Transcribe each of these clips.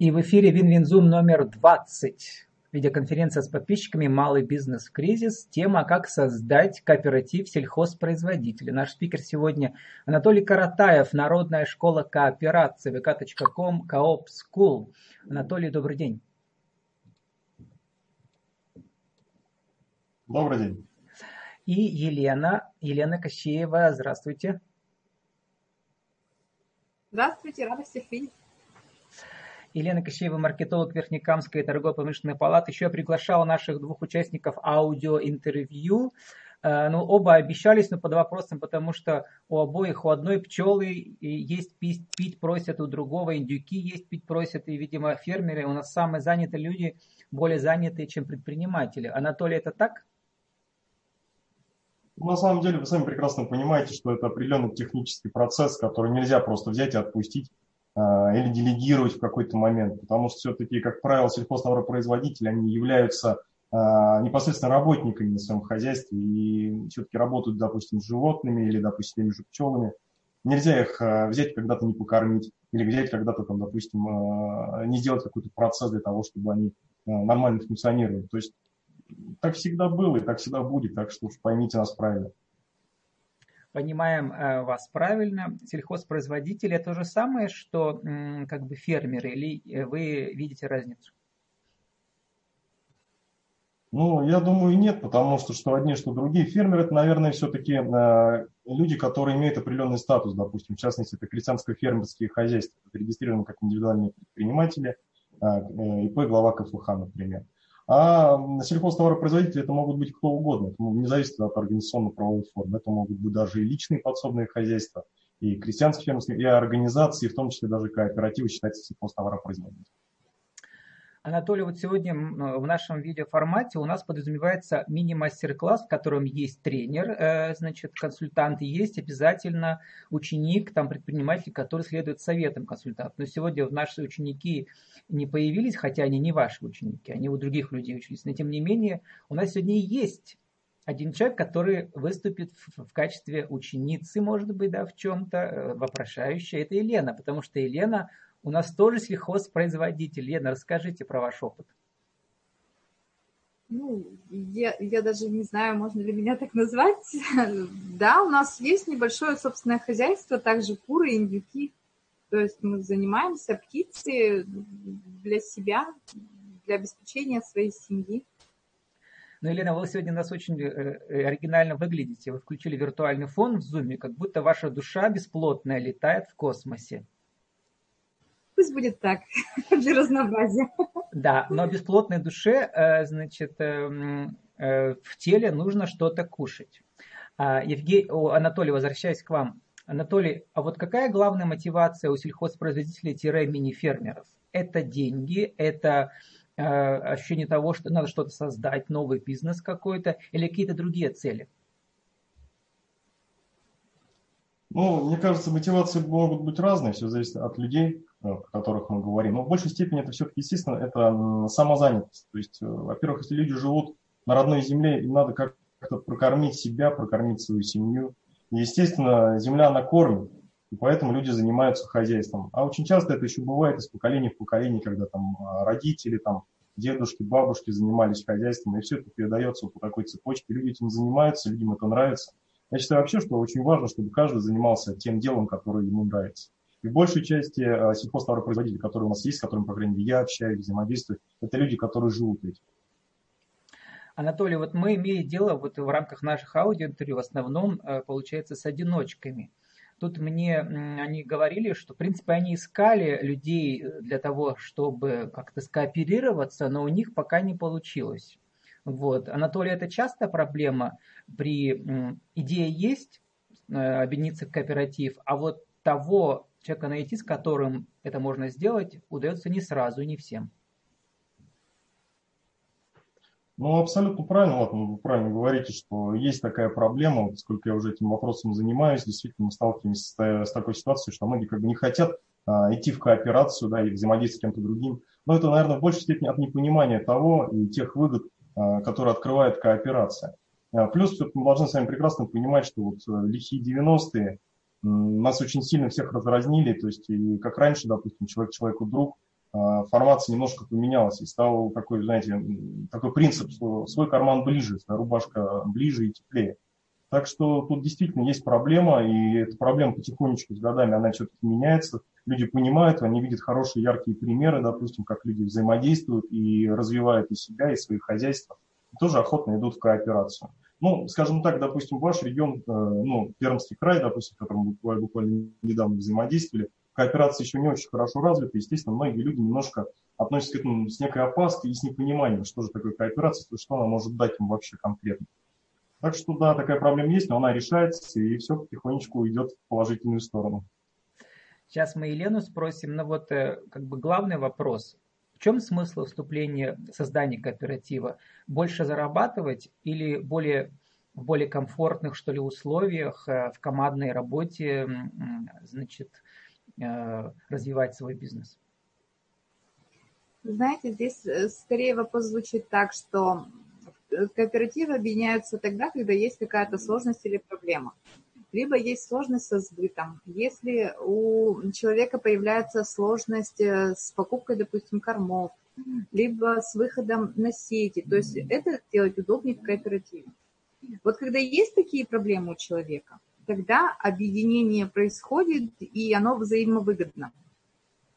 И в эфире Винвинзум номер 20. Видеоконференция с подписчиками «Малый бизнес в кризис». Тема «Как создать кооператив сельхозпроизводителей». Наш спикер сегодня Анатолий Каратаев, Народная школа кооперации, vk.com, Coop School. Анатолий, добрый день. Добрый день. И Елена, Елена Кощеева, здравствуйте. Здравствуйте, рада всех видеть. Елена Кощеева, маркетолог Верхнекамской торгово-промышленной палаты. Еще я приглашал наших двух участников аудиоинтервью. Э, ну, оба обещались, но под вопросом, потому что у обоих, у одной пчелы есть пить, пить просят, у другого индюки есть пить просят, и, видимо, фермеры у нас самые занятые люди, более занятые, чем предприниматели. Анатолий, это так? На самом деле вы сами прекрасно понимаете, что это определенный технический процесс, который нельзя просто взять и отпустить или делегировать в какой-то момент, потому что все-таки, как правило, сельхозтоваропроизводители, они являются а, непосредственно работниками на своем хозяйстве и все-таки работают, допустим, с животными или, допустим, теми же пчелами. Нельзя их а, взять когда-то не покормить или взять когда-то, там, допустим, не сделать какой-то процесс для того, чтобы они нормально функционировали. То есть так всегда было и так всегда будет, так что уж поймите нас правильно. Понимаем э, вас правильно. Сельхозпроизводители это то же самое, что как бы фермеры, или э, вы видите разницу? Ну, я думаю, нет, потому что что одни, что другие. Фермеры, это, наверное, все-таки э, люди, которые имеют определенный статус, допустим, в частности, это крестьянско-фермерские хозяйства, регистрированы как индивидуальные предприниматели, э, э, ИП, глава КФХ, например. А сельхозтоваропроизводители это могут быть кто угодно, это не зависит от организационно-правовой формы. Это могут быть даже и личные подсобные хозяйства, и крестьянские фермерские, и организации, в том числе даже кооперативы считаются сельхозтоваропроизводителями. Анатолий, вот сегодня в нашем видеоформате у нас подразумевается мини-мастер-класс, в котором есть тренер, э, значит, консультант, и есть обязательно ученик, там, предприниматель, который следует советам консультанта. Но сегодня наши ученики не появились, хотя они не ваши ученики, они у других людей учились. Но тем не менее, у нас сегодня есть один человек, который выступит в, в качестве ученицы, может быть, да, в чем-то, э, вопрошающей. Это Елена, потому что Елена у нас тоже сельхозпроизводитель. Лена, расскажите про ваш опыт. Ну, я, я даже не знаю, можно ли меня так назвать. да, у нас есть небольшое собственное хозяйство, также куры, индюки. То есть мы занимаемся птицей для себя, для обеспечения своей семьи. Ну, Елена, вы сегодня нас очень э, э, оригинально выглядите. Вы включили виртуальный фон в зуме, как будто ваша душа бесплотная летает в космосе. Пусть будет так, для разнообразия. Да, но бесплотной душе, э, значит, эм, э, в теле нужно что-то кушать. А, Евгений, Анатолий, возвращаясь к вам. Анатолий, а вот какая главная мотивация у сельхозпроизводителей-мини-фермеров? Это деньги, это э, ощущение того, что надо что-то создать, новый бизнес какой-то или какие-то другие цели? Ну, мне кажется, мотивации могут быть разные, все зависит от людей, о которых мы говорим. Но в большей степени это все-таки, естественно, это самозанятость. То есть, э, во-первых, если люди живут на родной земле, им надо как-то прокормить себя, прокормить свою семью. Естественно, земля, она кормит, и поэтому люди занимаются хозяйством. А очень часто это еще бывает из поколения в поколение, когда там а, родители, там, дедушки, бабушки занимались хозяйством, и все это передается вот по такой цепочке. Люди этим занимаются, людям это нравится. Я считаю вообще, что очень важно, чтобы каждый занимался тем делом, которое ему нравится. И в большей части э, сельхозтоваропроизводители, которые у нас есть, с которыми, по крайней мере, я общаюсь, взаимодействую, это люди, которые живут этим. Анатолий, вот мы имеем дело вот в рамках наших аудиоинтервью в основном, э, получается, с одиночками. Тут мне они говорили, что, в принципе, они искали людей для того, чтобы как-то скооперироваться, но у них пока не получилось. Вот. Анатолий, это частая проблема при идее есть, э, объединиться в кооператив, а вот того человека найти, с которым это можно сделать, удается не сразу, не всем. Ну, абсолютно правильно, вот вы правильно говорите, что есть такая проблема, вот сколько я уже этим вопросом занимаюсь, действительно мы сталкиваемся с, такой ситуацией, что многие как бы не хотят а, идти в кооперацию, да, и взаимодействовать с кем-то другим. Но это, наверное, в большей степени от непонимания того и тех выгод, а, которые открывает кооперация. А, плюс мы должны с вами прекрасно понимать, что вот э, лихие 90-е нас очень сильно всех разразнили, то есть и как раньше, допустим, человек человеку друг, формация немножко поменялась и стал такой, знаете, такой принцип, что свой карман ближе, своя рубашка ближе и теплее. Так что тут действительно есть проблема, и эта проблема потихонечку с годами, она все-таки меняется. Люди понимают, они видят хорошие, яркие примеры, допустим, как люди взаимодействуют и развивают и себя, и свои хозяйства, и тоже охотно идут в кооперацию. Ну, скажем так, допустим, ваш регион, э, ну, Пермский край, допустим, в котором буквально, буквально недавно взаимодействовали, кооперация еще не очень хорошо развита, естественно, многие люди немножко относятся к этому с некой опаской и с непониманием, что же такое кооперация, что она может дать им вообще конкретно. Так что да, такая проблема есть, но она решается, и все потихонечку идет в положительную сторону. Сейчас мы Елену спросим, но вот э, как бы главный вопрос. В чем смысл вступления, создания кооператива? Больше зарабатывать или более, в более комфортных, что ли, условиях, э, в командной работе, значит, э, развивать свой бизнес? Знаете, здесь скорее вопрос звучит так, что кооперативы объединяются тогда, когда есть какая-то сложность или проблема. Либо есть сложность со сбытом. Если у человека появляется сложность э, с покупкой, допустим, кормов, либо с выходом на сети, то есть это делать удобнее в кооперативе. Вот когда есть такие проблемы у человека, тогда объединение происходит, и оно взаимовыгодно.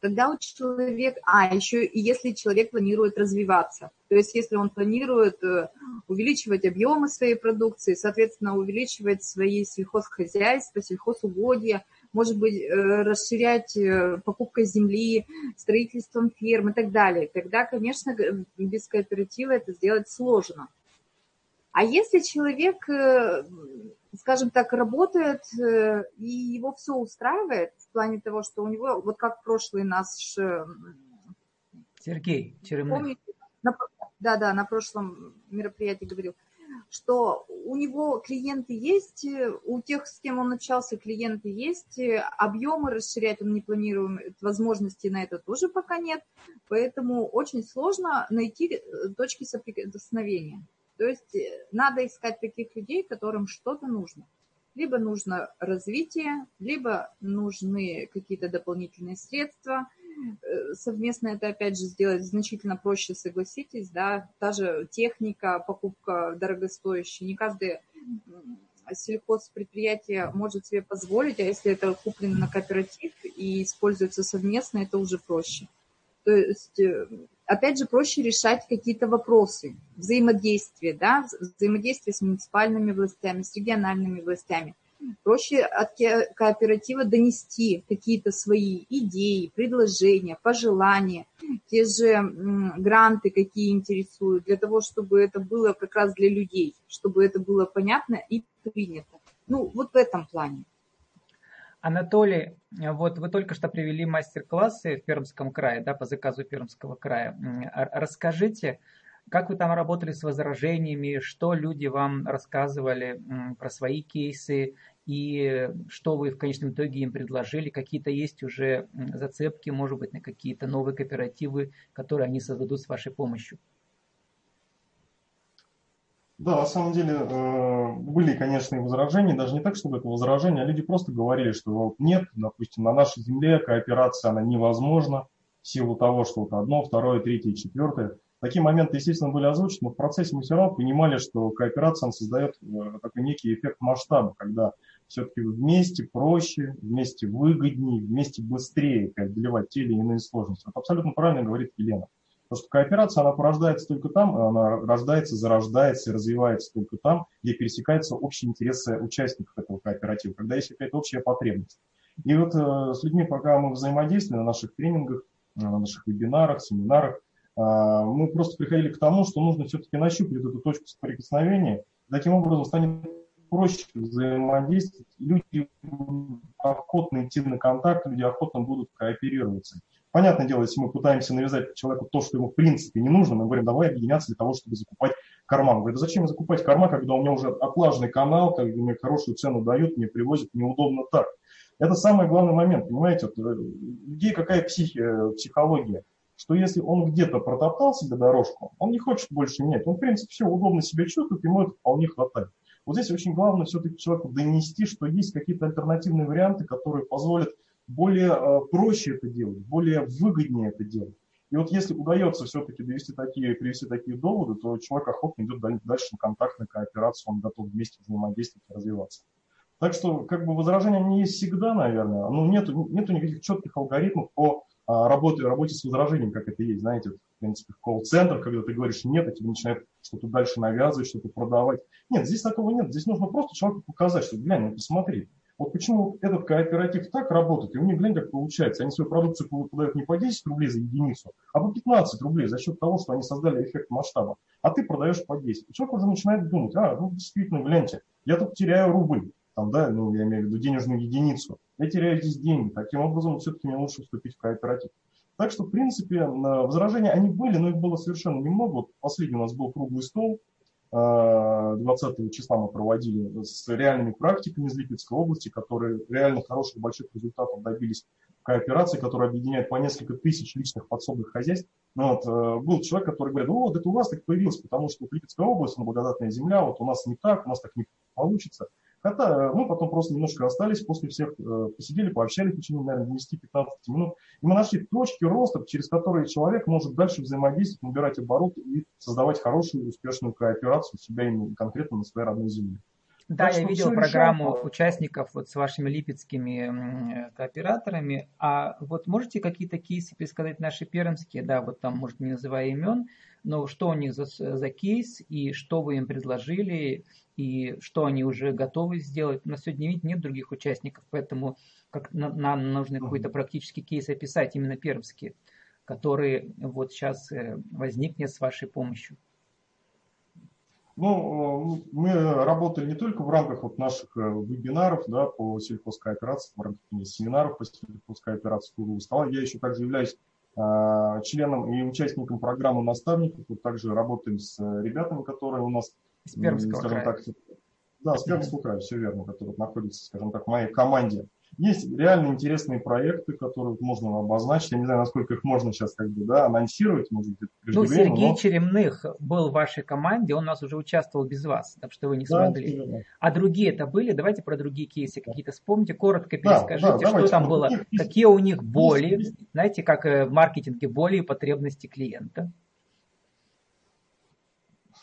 Тогда у человека, а еще и если человек планирует развиваться, то есть если он планирует э, увеличивать объемы своей продукции, соответственно, увеличивать свои сельхозхозяйства, сельхозугодья, может быть, э, расширять э, покупкой земли, строительством ферм и так далее. Тогда, конечно, без кооператива это сделать сложно. А если человек скажем так, работает, э, и его все устраивает в плане того, что у него, вот как прошлый наш... Э, Сергей Черемных. Помните, на, да, да, на прошлом мероприятии говорил, что у него клиенты есть, у тех, с кем он общался, клиенты есть, объемы расширять он не планирует, возможностей на это тоже пока нет, поэтому очень сложно найти э, точки соприкосновения. То есть э, надо искать таких людей, которым что-то нужно. Либо нужно развитие, либо нужны какие-то дополнительные средства. Э, совместно это, опять же, сделать значительно проще, согласитесь, да, та же техника, покупка дорогостоящая. Не каждый сельхозпредприятие может себе позволить, а если это куплено на кооператив и используется совместно, это уже проще. То есть э, опять же, проще решать какие-то вопросы взаимодействия, да, взаимодействие с муниципальными властями, с региональными властями. Проще от кооператива донести какие-то свои идеи, предложения, пожелания, те же гранты, какие интересуют, для того, чтобы это было как раз для людей, чтобы это было понятно и принято. Ну, вот в этом плане. Анатолий, вот вы только что привели мастер-классы в Пермском крае, да, по заказу Пермского края. Расскажите, как вы там работали с возражениями, что люди вам рассказывали про свои кейсы и что вы в конечном итоге им предложили? Какие-то есть уже зацепки, может быть, на какие-то новые кооперативы, которые они создадут с вашей помощью? Да, на самом деле э, были, конечно, и возражения, даже не так, чтобы это возражение, а люди просто говорили, что нет, допустим, на нашей земле кооперация, она невозможна в силу того, что вот одно, второе, третье, четвертое. Такие моменты, естественно, были озвучены, но в процессе мы все равно понимали, что кооперация создает э, такой некий эффект масштаба, когда все-таки вместе проще, вместе выгоднее, вместе быстрее преодолевать те или иные сложности. Вот абсолютно правильно говорит Елена. Потому что кооперация, она порождается только там, она рождается, зарождается и развивается только там, где пересекаются общие интересы участников этого кооператива, когда есть какая-то общая потребность. И вот э, с людьми, пока мы взаимодействуем на наших тренингах, э, на наших вебинарах, семинарах, э, мы просто приходили к тому, что нужно все-таки нащупать эту точку соприкосновения. Таким образом станет проще взаимодействовать, люди охотно идти на контакт, люди охотно будут кооперироваться. Понятное дело, если мы пытаемся навязать человеку то, что ему в принципе не нужно, мы говорим, давай объединяться для того, чтобы закупать корма. Он говорит, зачем закупать корма, когда у меня уже отлаженный канал, когда мне хорошую цену дают, мне привозят, неудобно так. Это самый главный момент, понимаете, вот, э, людей какая психи, э, психология, что если он где-то протоптал себе дорожку, он не хочет больше менять, он в принципе все удобно себя чувствует, ему это вполне хватает. Вот здесь очень главное все-таки человеку донести, что есть какие-то альтернативные варианты, которые позволят более э, проще это делать, более выгоднее это делать. И вот если удается все-таки довести такие, привести такие доводы, то человек охотно идет дальше на контактную кооперацию, он готов вместе взаимодействовать и развиваться. Так что как бы возражения они есть всегда, наверное. Ну, нету, нету никаких четких алгоритмов по а, работе, работе с возражением, как это есть, знаете, в принципе, в колл-центр, когда ты говоришь нет, а тебе начинают что-то дальше навязывать, что-то продавать. Нет, здесь такого нет. Здесь нужно просто человеку показать, что, глянь, ну, посмотри, вот почему этот кооператив так работает, и у них, глянь, как получается. Они свою продукцию подают не по 10 рублей за единицу, а по 15 рублей за счет того, что они создали эффект масштаба. А ты продаешь по 10. И человек уже начинает думать, а, ну действительно, гляньте, я тут теряю рубль, там, да, ну, я имею в виду денежную единицу. Я теряю здесь деньги. Таким образом, все-таки мне лучше вступить в кооператив. Так что, в принципе, возражения они были, но их было совершенно немного. Вот последний у нас был круглый стол, 20 числа мы проводили с реальными практиками из Липецкой области, которые реально хороших больших результатов добились в кооперации, которая объединяет по несколько тысяч личных подсобных хозяйств. Ну, вот, э, был человек, который говорит, ну вот это у вас так появилось, потому что Липецкая область, ну, благодатная земля, вот у нас не так, у нас так не получится. Хотя мы потом просто немножко остались после всех, э, посидели, пообщались в течение, наверное, 10-15 минут. И мы нашли точки роста, через которые человек может дальше взаимодействовать, набирать обороты и создавать хорошую, успешную кооперацию себя именно конкретно на своей родной земле. Да, так я видел программу решаемо. участников вот с вашими липецкими кооператорами. А вот можете какие-то кейсы пересказать наши пермские, да, вот там, может, не называя имен, но что у них за, за кейс и что вы им предложили, и что они уже готовы сделать. У нас сегодня ведь нет других участников, поэтому как нам нужно какой-то практический кейс описать, именно пермский, который вот сейчас э, возникнет с вашей помощью. Ну, мы работали не только в рамках вот наших э, вебинаров да, по сельхозкооперации, в рамках семинаров по сельхозкооперации круглого стола. Я еще также являюсь э, членом и участником программы наставников. Вот также работаем с ребятами, которые у нас из Пермского скажем края. Так, да, с Пермского края, все верно, который находится, скажем так, в моей команде. Есть реально интересные проекты, которые можно обозначить. Я не знаю, насколько их можно сейчас как бы, да, анонсировать, может быть, Ну, Сергей но... Черемных был в вашей команде, он у нас уже участвовал без вас, так что вы не да, смогли. А другие это были? Давайте про другие кейсы какие-то вспомните, коротко перескажите, да, да, что там было, какие у них боли, знаете, как э, в маркетинге боли и потребности клиента.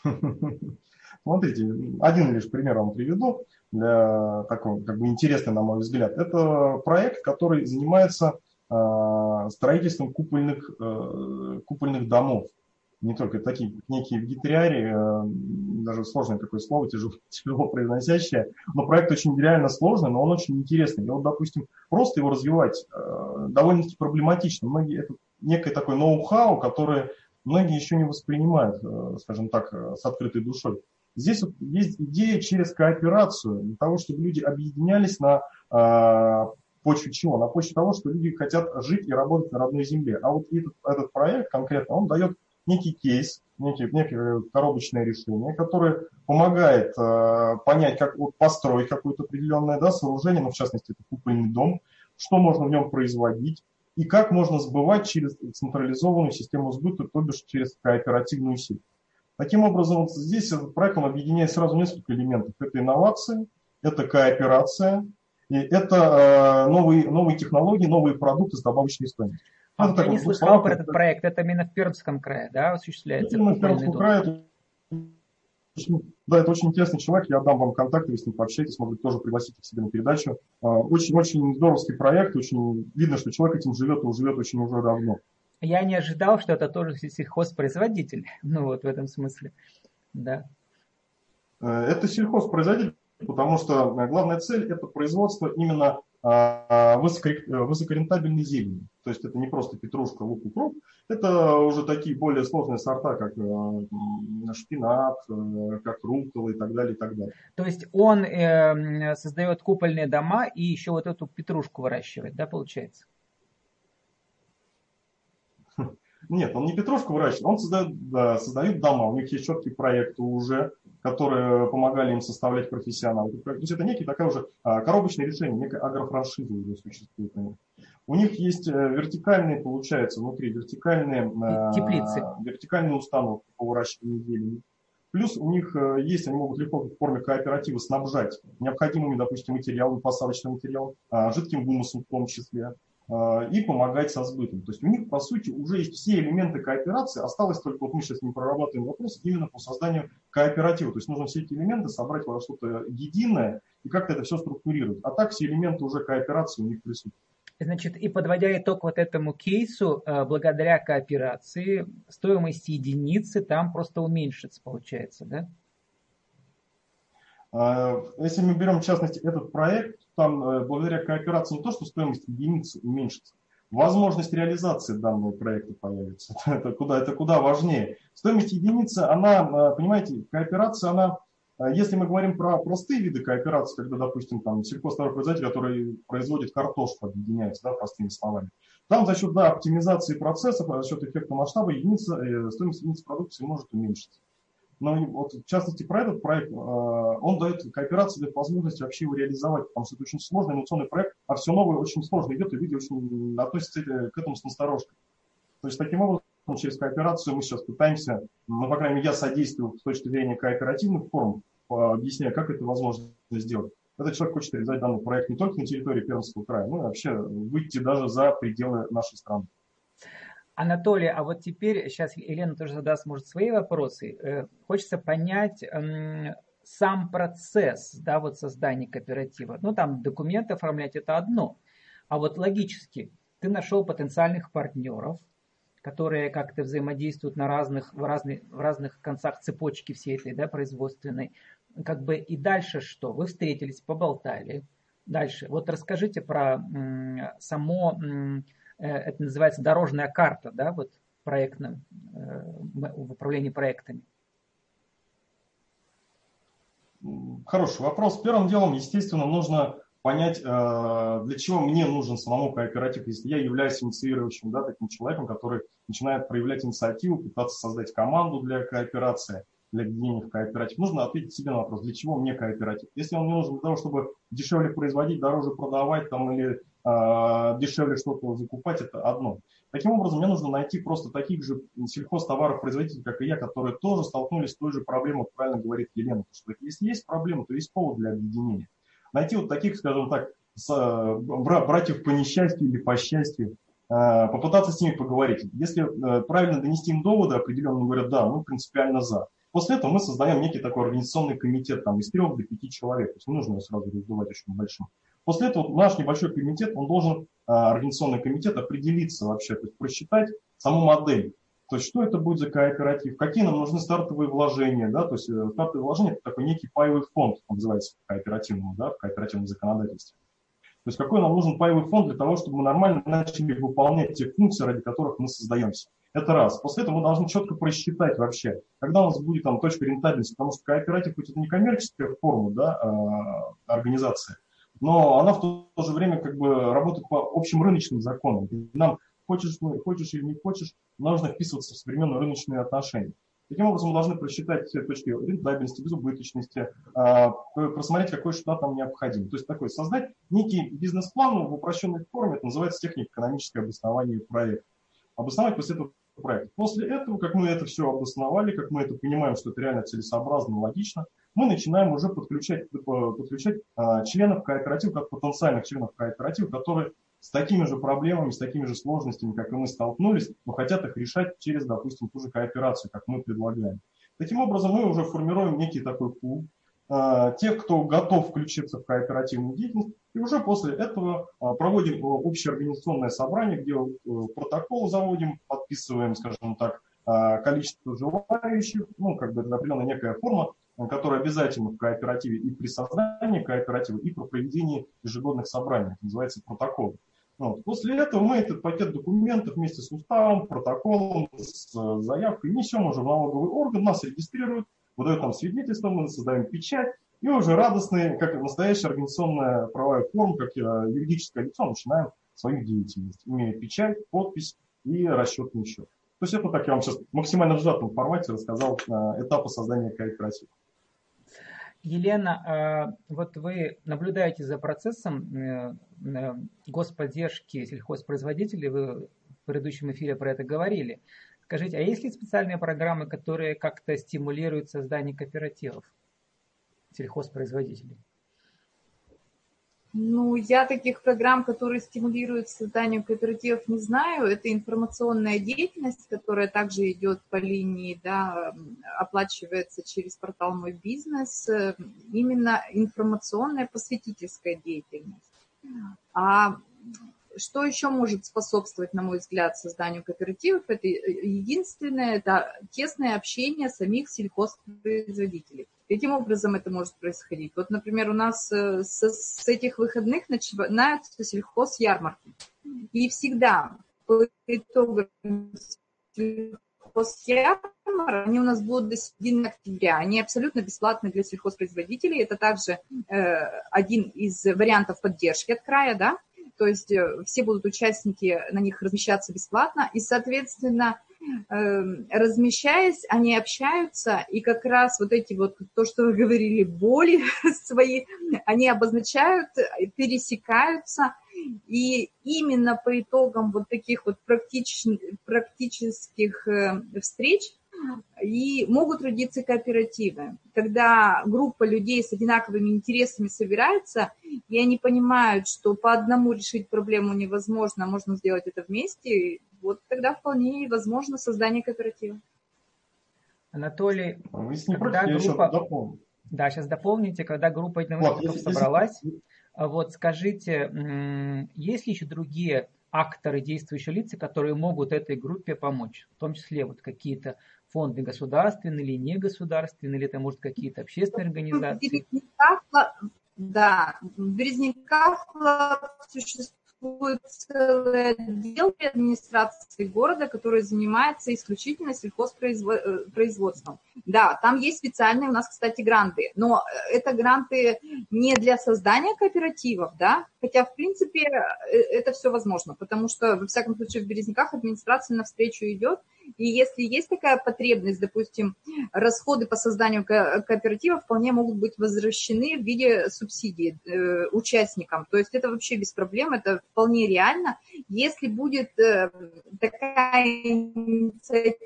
Смотрите, один лишь пример вам приведу, для такого, как бы интересный, на мой взгляд. Это проект, который занимается э, строительством купольных, э, купольных домов. Не только такие, некие вегетариарии, э, даже сложное такое слово, тяжело, тяжело произносящее, но проект очень реально сложный, но он очень интересный. И вот, допустим, просто его развивать э, довольно-таки проблематично. Многие, это некое такое ноу-хау, которое многие еще не воспринимают, э, скажем так, э, с открытой душой. Здесь вот есть идея через кооперацию, для того, чтобы люди объединялись на э, почве чего? На почве того, что люди хотят жить и работать на родной земле. А вот этот, этот проект конкретно, он дает некий кейс, некий, некое коробочное решение, которое помогает э, понять, как вот, построить какое-то определенное да, сооружение, ну, в частности, это купольный дом, что можно в нем производить, и как можно сбывать через централизованную систему сбыта, то бишь через кооперативную сеть. Таким образом, вот здесь этот проект он объединяет сразу несколько элементов. Это инновации, это кооперация, и это э, новые, новые технологии, новые продукты с добавочной стоимостью. А я не слышал про этот проект. Это именно в Пермском крае, да, осуществляется? Именно в Пермском крае. Да, это очень интересный человек. Я дам вам контакты, вы с ним пообщаетесь, может быть, тоже пригласите к себе на передачу. Очень-очень э, здоровский проект. Очень видно, что человек этим живет и живет очень уже давно я не ожидал, что это тоже сельхозпроизводитель. Ну вот в этом смысле, да. Э, это сельхозпроизводитель, потому что э, главная цель – это производство именно а, высокорентабельной зелени. То есть это не просто петрушка, лук, укроп, это уже такие более сложные сорта, как э, шпинат, как руккола и так далее, и так далее. То есть он э, создает купольные дома и еще вот эту петрушку выращивает, да, получается? Нет, он не петрушку выращивает, он создает, да, создает дома. У них есть четкие проекты уже, которые помогали им составлять профессионалы. То есть это некий такая уже а, коробочное решение, некая агрофраншиза уже существует. У них есть э, вертикальные, получается, внутри вертикальные, э, Теплицы. вертикальные установки по выращиванию зелени. Плюс у них э, есть, они могут легко в форме кооператива снабжать необходимыми, допустим, материалами, посадочным материалом, а, жидким гумусом в том числе. И помогать со сбытом. То есть у них, по сути, уже есть все элементы кооперации, осталось только, вот мы сейчас не прорабатываем вопрос именно по созданию кооператива. То есть нужно все эти элементы собрать во что-то единое и как-то это все структурировать. А так все элементы уже кооперации у них присутствуют. Значит, и подводя итог вот этому кейсу, э, благодаря кооперации стоимость единицы там просто уменьшится, получается, да? А, если мы берем, в частности, этот проект, там э, благодаря кооперации не то, что стоимость единицы уменьшится, возможность реализации данного проекта появится. Это куда, это куда важнее. Стоимость единицы, она, э, понимаете, кооперация, она а если мы говорим про простые виды кооперации, когда, допустим, там сельхозтоваропроизводитель, который производит картошку, объединяется, да, простыми словами, там за счет да, оптимизации процессов, за счет эффекта масштаба единица, э, стоимость единицы продукции может уменьшиться. Но вот, в частности про этот проект, э, он дает кооперации, дает возможность вообще его реализовать, потому что это очень сложный инновационный проект, а все новое очень сложно идет, и люди очень относятся к этому с насторожкой. То есть таким образом через кооперацию мы сейчас пытаемся, ну, по крайней мере, я содействую с точки зрения кооперативных форм, объясняю, как это возможно сделать. Этот человек хочет реализовать данный проект не только на территории Пермского края, но и вообще выйти даже за пределы нашей страны. Анатолий, а вот теперь, сейчас Елена тоже задаст, может, свои вопросы. Э, хочется понять сам процесс да, вот создания кооператива. Ну, там документы оформлять это одно. А вот логически, ты нашел потенциальных партнеров, которые как-то взаимодействуют на разных, в, разных, в разных концах цепочки всей этой да, производственной. Как бы и дальше что? Вы встретились, поболтали. Дальше. Вот расскажите про само, это называется дорожная карта, да, вот проектным, э, в управлении проектами. Хороший вопрос. Первым делом, естественно, нужно понять, э, для чего мне нужен самому кооператив, если я являюсь инициирующим, да, таким человеком, который начинает проявлять инициативу, пытаться создать команду для кооперации, для объединения в кооператив. Нужно ответить себе на вопрос, для чего мне кооператив. Если он мне нужен для того, чтобы дешевле производить, дороже продавать там, или э, дешевле что-то закупать, это одно. Таким образом, мне нужно найти просто таких же сельхозтоваров производителей, как и я, которые тоже столкнулись с той же проблемой, правильно говорит Елена, что если есть проблема, то есть повод для объединения найти вот таких, скажем так, с, э, братьев по несчастью или по счастью, э, попытаться с ними поговорить. Если правильно донести им доводы, определенно говорят, да, мы принципиально за. После этого мы создаем некий такой организационный комитет там, из трех до пяти человек. То есть не нужно сразу раздувать очень большим. После этого наш небольшой комитет, он должен, организационный комитет, определиться вообще, то есть просчитать саму модель. То есть что это будет за кооператив, какие нам нужны стартовые вложения, да, то есть э, стартовые вложения – это такой некий паевый фонд, он называется кооперативным, да, в кооперативном законодательстве. То есть какой нам нужен паевый фонд для того, чтобы мы нормально начали выполнять те функции, ради которых мы создаемся. Это раз. После этого мы должны четко просчитать вообще, когда у нас будет там точка рентабельности, потому что кооператив хоть это не коммерческая форма да, а, организации, но она в то же время как бы работает по общим рыночным законам. Нам хочешь, хочешь или не хочешь, нужно вписываться в современные рыночные отношения. Таким образом, мы должны просчитать все точки рентабельности, безубыточности, а, просмотреть, какой штат нам необходим. То есть такой создать некий бизнес-план в упрощенной форме, это называется техника экономическое обоснование проекта. Обосновать после этого проект. После этого, как мы это все обосновали, как мы это понимаем, что это реально целесообразно, логично, мы начинаем уже подключать, подключать а, членов кооператива, как потенциальных членов кооператива, которые с такими же проблемами, с такими же сложностями, как и мы столкнулись, но хотят их решать через, допустим, ту же кооперацию, как мы предлагаем. Таким образом, мы уже формируем некий такой пул э, тех, кто готов включиться в кооперативную деятельность, и уже после этого э, проводим э, общее организационное собрание, где протокол заводим, подписываем, скажем так, количество желающих, ну, как бы это определенная некая форма, которая обязательно в кооперативе и при создании кооператива, и при проведении ежегодных собраний, называется протокол. Вот. После этого мы этот пакет документов вместе с уставом, протоколом, с э, заявкой несем уже в налоговый орган, нас регистрируют, выдают нам свидетельство, мы создаем печать, и уже радостные, как настоящая организационная правовая форма, как э, юридическое лицо, начинаем свою деятельность, имея печать, подпись и расчетный счет. То есть это так я вам сейчас максимально сжатом формате рассказал э, этапы создания кооператива. Елена, э, вот вы наблюдаете за процессом э, э, господдержки сельхозпроизводителей, вы в предыдущем эфире про это говорили. Скажите, а есть ли специальные программы, которые как-то стимулируют создание кооперативов сельхозпроизводителей? Ну, я таких программ, которые стимулируют созданию кооперативов, не знаю. Это информационная деятельность, которая также идет по линии, да, оплачивается через портал «Мой бизнес». Именно информационная просветительская деятельность. А что еще может способствовать, на мой взгляд, созданию кооперативов? Это единственное, это тесное общение самих сельхозпроизводителей. Каким образом это может происходить? Вот, например, у нас э, с, с этих выходных начинаются сельхозярмарки. И всегда по итогам сельхозярмарок, они у нас будут до середины октября. Они абсолютно бесплатны для сельхозпроизводителей. Это также э, один из вариантов поддержки от края, да, то есть э, все будут участники на них размещаться бесплатно, и, соответственно, размещаясь, они общаются, и как раз вот эти вот, то, что вы говорили, боли свои, они обозначают, пересекаются, и именно по итогам вот таких вот практич, практических э, встреч и могут родиться кооперативы. Когда группа людей с одинаковыми интересами собирается, и они понимают, что по одному решить проблему невозможно, можно сделать это вместе, вот тогда вполне возможно создание кооператива. Анатолий, Вы когда группа... Да, сейчас дополните, когда группа единомышленников вот, собралась, если... вот скажите, есть ли еще другие акторы, действующие лица, которые могут этой группе помочь? В том числе вот какие-то фонды государственные или негосударственные, или это может какие-то общественные организации? Да, в Березняках существует существует целый отдел администрации города, который занимается исключительно сельхозпроизводством. Да, там есть специальные у нас, кстати, гранты, но это гранты не для создания кооперативов, да, хотя, в принципе, э, это все возможно, потому что, во всяком случае, в Березняках администрация навстречу идет, и если есть такая потребность, допустим, расходы по созданию кооператива вполне могут быть возвращены в виде субсидий э, участникам. То есть это вообще без проблем, это вполне реально. Если будет э, такая инициатива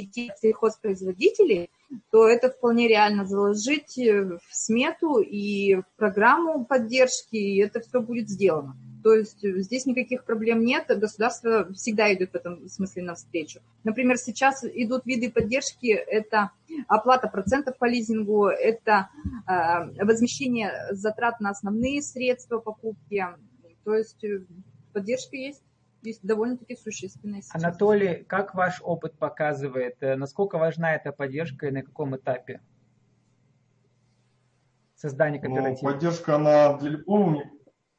идти от сельхозпроизводителей, то это вполне реально заложить в смету и в программу поддержки, и это все будет сделано. То есть э, здесь никаких проблем нет, государство всегда идет в этом смысле навстречу. Например, сейчас идут виды поддержки, это оплата процентов по лизингу, это э, возмещение затрат на основные средства покупки. То есть э, поддержка есть есть довольно-таки существенная. Анатолий, как ваш опыт показывает, насколько важна эта поддержка и на каком этапе создания ну, кооператива? Ну, поддержка, она для любого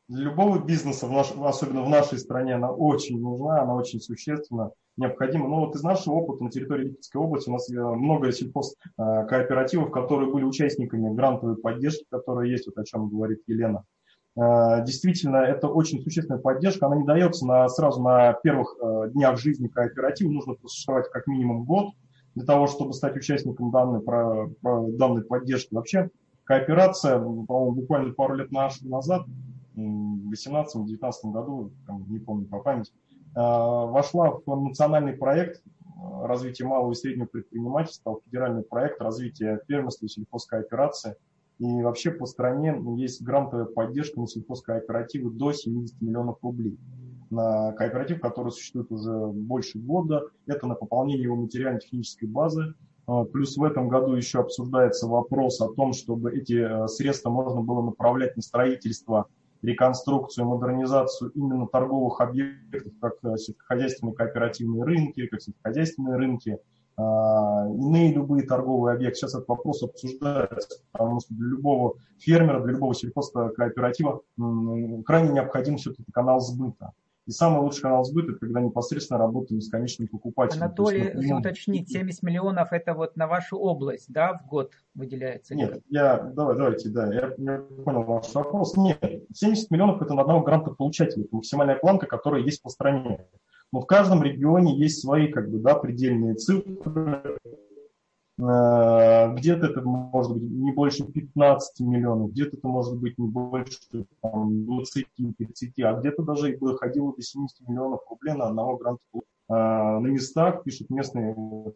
для любого бизнеса, в наш, особенно в нашей стране, она очень нужна, она очень существенна, необходима. Но вот из нашего опыта на территории Липецкой области у нас э, много сельхозкооперативов, которые были участниками грантовой поддержки, которая есть, вот о чем говорит Елена. Э, действительно, это очень существенная поддержка. Она не дается на, сразу на первых э, днях жизни кооператива. Нужно просуществовать как минимум год для того, чтобы стать участником данной, данной поддержки. Вообще, кооперация, по-моему, буквально пару лет назад в 2018-2019 году, там, не помню по памяти, а, вошла в национальный проект а, развития малого и среднего предпринимательства, федеральный проект развития фермерства и сельхозкооперации. И вообще по стране есть грантовая поддержка на сельхозкооперативы до 70 миллионов рублей. На кооператив, который существует уже больше года, это на пополнение его материально-технической базы. А, плюс в этом году еще обсуждается вопрос о том, чтобы эти средства можно было направлять на строительство реконструкцию, модернизацию именно торговых объектов, как э, сельскохозяйственные кооперативные рынки, как сельскохозяйственные рынки, а, иные любые торговые объекты. Сейчас этот вопрос обсуждается, потому что для любого фермера, для любого сельхозкооператива крайне необходим все-таки канал сбыта. И самый лучший канал сбыта, когда непосредственно работаем с конечным покупателем. Анатолий, есть, например, уточнить, 70 миллионов это вот на вашу область, да, в год выделяется? Нет, я, давай, давайте, да, я, я понял ваш вопрос. Нет, 70 миллионов это на одного грантополучателя, это максимальная планка, которая есть по стране. Но в каждом регионе есть свои, как бы, да, предельные цифры, где-то это может быть не больше 15 миллионов, где-то это может быть не больше 20-30, а где-то даже и доходило до 70 миллионов рублей на одного гранта. Э, на местах пишут местные,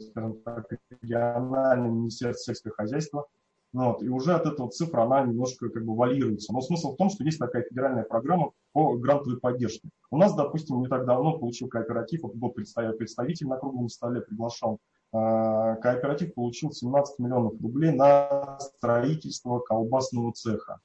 скажем так, региональное министерство сельского хозяйства, Ну вот, и уже от этого цифра, она немножко как бы варьируется. Но смысл в том, что есть такая федеральная программа по грантовой поддержке. У нас, допустим, не так давно получил кооператив, был представитель на круглом столе, приглашал. А, кооператив получил 17 миллионов рублей на строительство колбасного цеха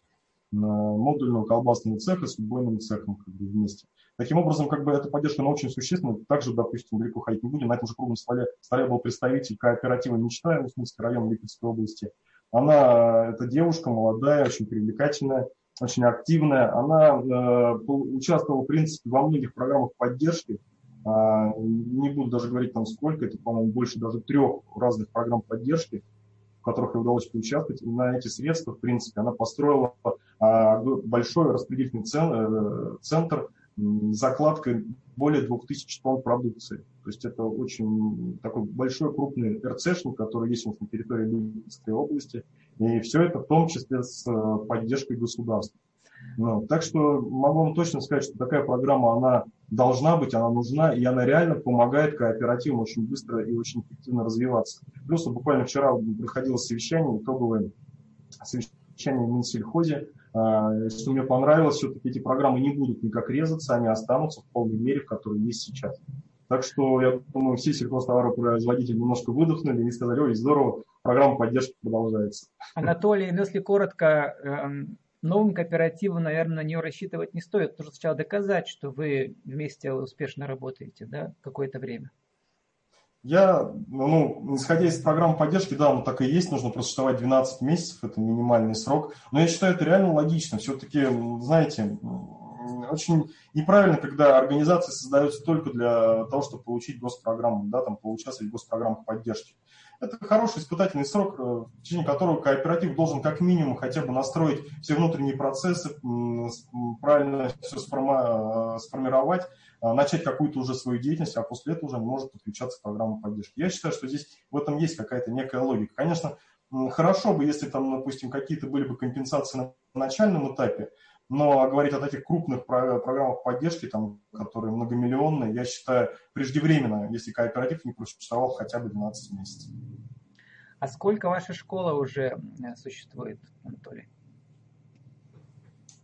модульного колбасного цеха с убойным цехом как бы, вместе. Таким образом, как бы эта поддержка она очень существенна. Также, допустим, далеко ходить не будем. На этом же круглом столе, столе был представитель кооператива «Мечта» в Уссурийский район Липецкой области. Она, эта девушка молодая, очень привлекательная, очень активная. Она э, участвовала, в принципе, во многих программах поддержки. Э, не буду даже говорить там сколько, это, по-моему, больше даже трех разных программ поддержки, в которых ей удалось поучаствовать. И на эти средства, в принципе, она построила э, большой распределительный э, центр закладкой более 2000 тонн продукции. То есть это очень такой большой крупный РЦшник, который есть у нас на территории Липецкой области. И все это в том числе с э, поддержкой государства. Ну, так что могу вам точно сказать, что такая программа, она должна быть, она нужна, и она реально помогает кооперативам очень быстро и очень эффективно развиваться. Плюс буквально вчера проходило совещание, итоговое совещание в Минсельхозе, а, что мне понравилось, все-таки эти программы не будут никак резаться, они останутся в полной мере, в которой есть сейчас. Так что, я думаю, все сельхозтоваропроизводители немножко выдохнули и сказали, ой, здорово, программа поддержки продолжается. Анатолий, если коротко, эм, новым кооперативам, наверное, на нее рассчитывать не стоит. Нужно сначала доказать, что вы вместе успешно работаете да, какое-то время. Я, ну, исходя из программы поддержки, да, оно так и есть, нужно просуществовать 12 месяцев, это минимальный срок. Но я считаю, это реально логично. Все-таки, знаете, очень неправильно, когда организации создаются только для того, чтобы получить госпрограмму, да, там, поучаствовать в госпрограммах поддержки. Это хороший испытательный срок, э, в течение которого кооператив должен как минимум хотя бы настроить все внутренние процессы, правильно все э, сформировать, э, начать какую-то уже свою деятельность, а после этого уже может подключаться к программам поддержки. Я считаю, что здесь в этом есть какая-то некая логика. Конечно, хорошо бы, если там, допустим, какие-то были бы компенсации на начальном этапе, но говорить о таких крупных программах поддержки, там, которые многомиллионные, я считаю преждевременно, если кооператив не просуществовал хотя бы 12 месяцев. А сколько ваша школа уже э, существует, Анатолий?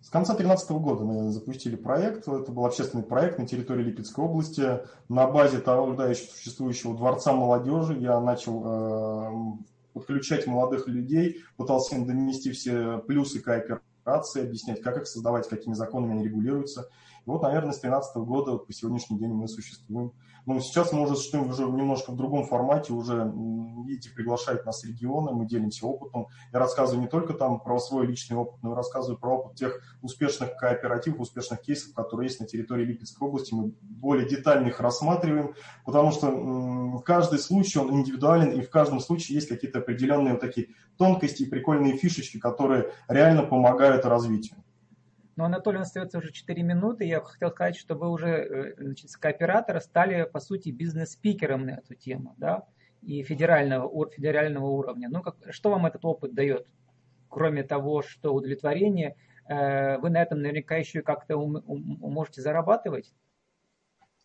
С конца 2013 года мы запустили проект. Это был общественный проект на территории Липецкой области. На базе того да, еще существующего Дворца молодежи я начал э, подключать молодых людей, пытался им донести все плюсы кооперации рации, объяснять, как их создавать, какими законами они регулируются. Вот, наверное, с 2013 года по сегодняшний день мы существуем. Но сейчас мы уже существуем уже немножко в другом формате, уже, видите, приглашают нас регионы, мы делимся опытом. Я рассказываю не только там про свой личный опыт, но и рассказываю про опыт тех успешных кооперативов, успешных кейсов, которые есть на территории Липецкой области. Мы более детально их рассматриваем, потому что каждый случай, он индивидуален, и в каждом случае есть какие-то определенные вот такие тонкости и прикольные фишечки, которые реально помогают развитию. Но, нас остается уже 4 минуты. Я хотел сказать, что вы уже э, значит, с кооператора стали, по сути, бизнес-спикером на эту тему, да, и федерального, федерального уровня. Ну, как, что вам этот опыт дает? Кроме того, что удовлетворение, э, вы на этом наверняка еще как-то можете зарабатывать?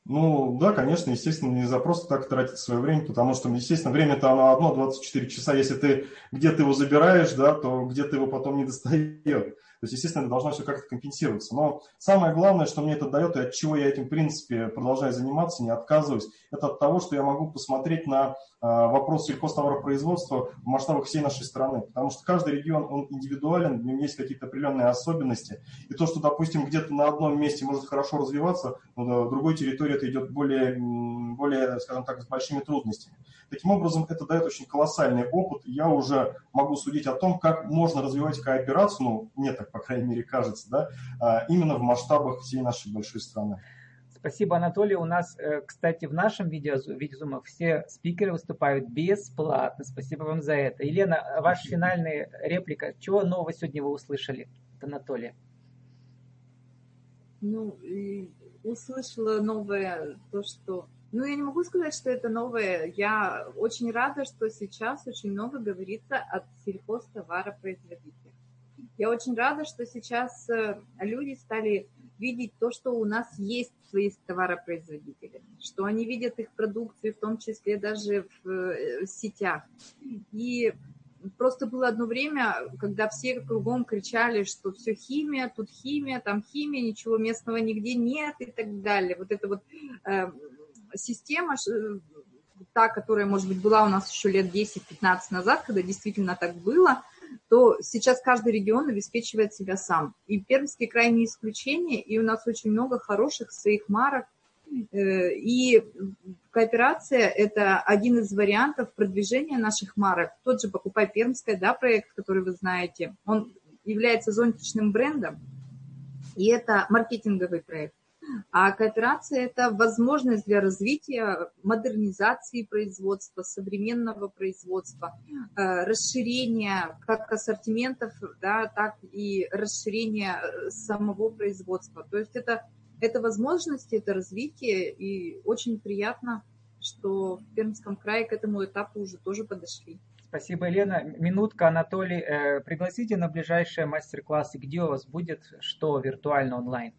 Ну, да, конечно, естественно, не за просто так тратить свое время, потому что, естественно, время-то оно одно, 24 часа. Если ты где-то его забираешь, да, то где-то его потом не достает. То есть, естественно, это должно все как-то компенсироваться. Но самое главное, что мне это дает, и от чего я этим, в принципе, продолжаю заниматься, не отказываюсь, это от того, что я могу посмотреть на а, вопрос сельхозтоваропроизводства в масштабах всей нашей страны. Потому что каждый регион, он индивидуален, в нем есть какие-то определенные особенности. И то, что, допустим, где-то на одном месте может хорошо развиваться, в другой территории это идет более, более, скажем так, с большими трудностями. Таким образом, это дает очень колоссальный опыт. Я уже могу судить о том, как можно развивать кооперацию, ну, мне так, по крайней мере, кажется, да, а, именно в масштабах всей нашей большой страны. Спасибо, Анатолий. У нас, э, кстати, в нашем видео, видеозумах все спикеры выступают бесплатно. Спасибо вам за это. Елена, ваша финальная реплика. Чего нового сегодня вы услышали от Анатолия? Ну, услышала новое то, что ну, я не могу сказать, что это новое. Я очень рада, что сейчас очень много говорится от сельхозтоваропроизводителей. Я очень рада, что сейчас э, люди стали видеть то, что у нас есть свои товаропроизводители, что они видят их продукцию, в том числе даже в, э, сетях. И просто было одно время, когда все кругом кричали, что все химия, тут химия, там химия, ничего местного нигде нет и так далее. Вот эта вот э, система, та, которая, может быть, была у нас еще лет 10-15 назад, когда действительно так было, то сейчас каждый регион обеспечивает себя сам. И Пермский край не исключение, и у нас очень много хороших своих марок, Э, и кооперация – это один из вариантов продвижения наших марок. Тот же «Покупай Пермское», да, проект, который вы знаете, он является зонтичным брендом, и это маркетинговый проект. А кооперация – это возможность для развития, модернизации производства, современного производства, э, расширения как ассортиментов, да, так и расширения э, самого производства. То есть это это возможности, это развитие, и очень приятно, что в Пермском крае к этому этапу уже тоже подошли. Спасибо, Елена. Минутка, Анатолий. Э, пригласите на ближайшие мастер-классы. Где у вас будет, что виртуально, онлайн?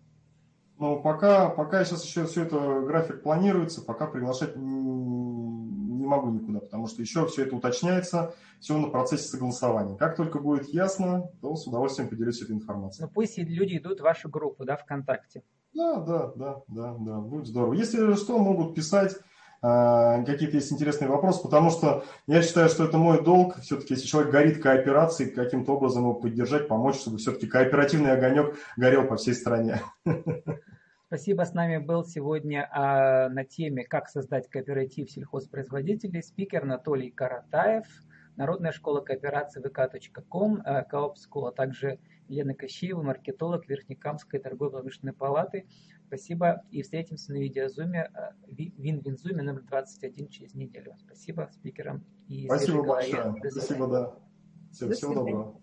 Ну, пока, пока сейчас еще все это график планируется, пока приглашать не могу никуда, потому что еще все это уточняется, все на процессе согласования. Как только будет ясно, то с удовольствием поделюсь этой информацией. Ну, пусть люди идут в вашу группу, да, ВКонтакте. Да, да, да, да, да, будет здорово. Если что, могут писать, какие-то есть интересные вопросы, потому что я считаю, что это мой долг, все-таки, если человек горит кооперацией, каким-то образом его поддержать, помочь, чтобы все-таки кооперативный огонек горел по всей стране. Спасибо, с нами был сегодня а, на теме «Как создать кооператив сельхозпроизводителей» спикер Анатолий Каратаев, Народная школа кооперации vk.com, Coop School, а также Елена Кощеева, маркетолог Верхнекамской торгово-промышленной палаты. Спасибо и встретимся на видеозуме э, Вин-Винзуме номер 21 через неделю. Спасибо спикерам. И Спасибо большое. Спасибо, да. Всем, всего доброго.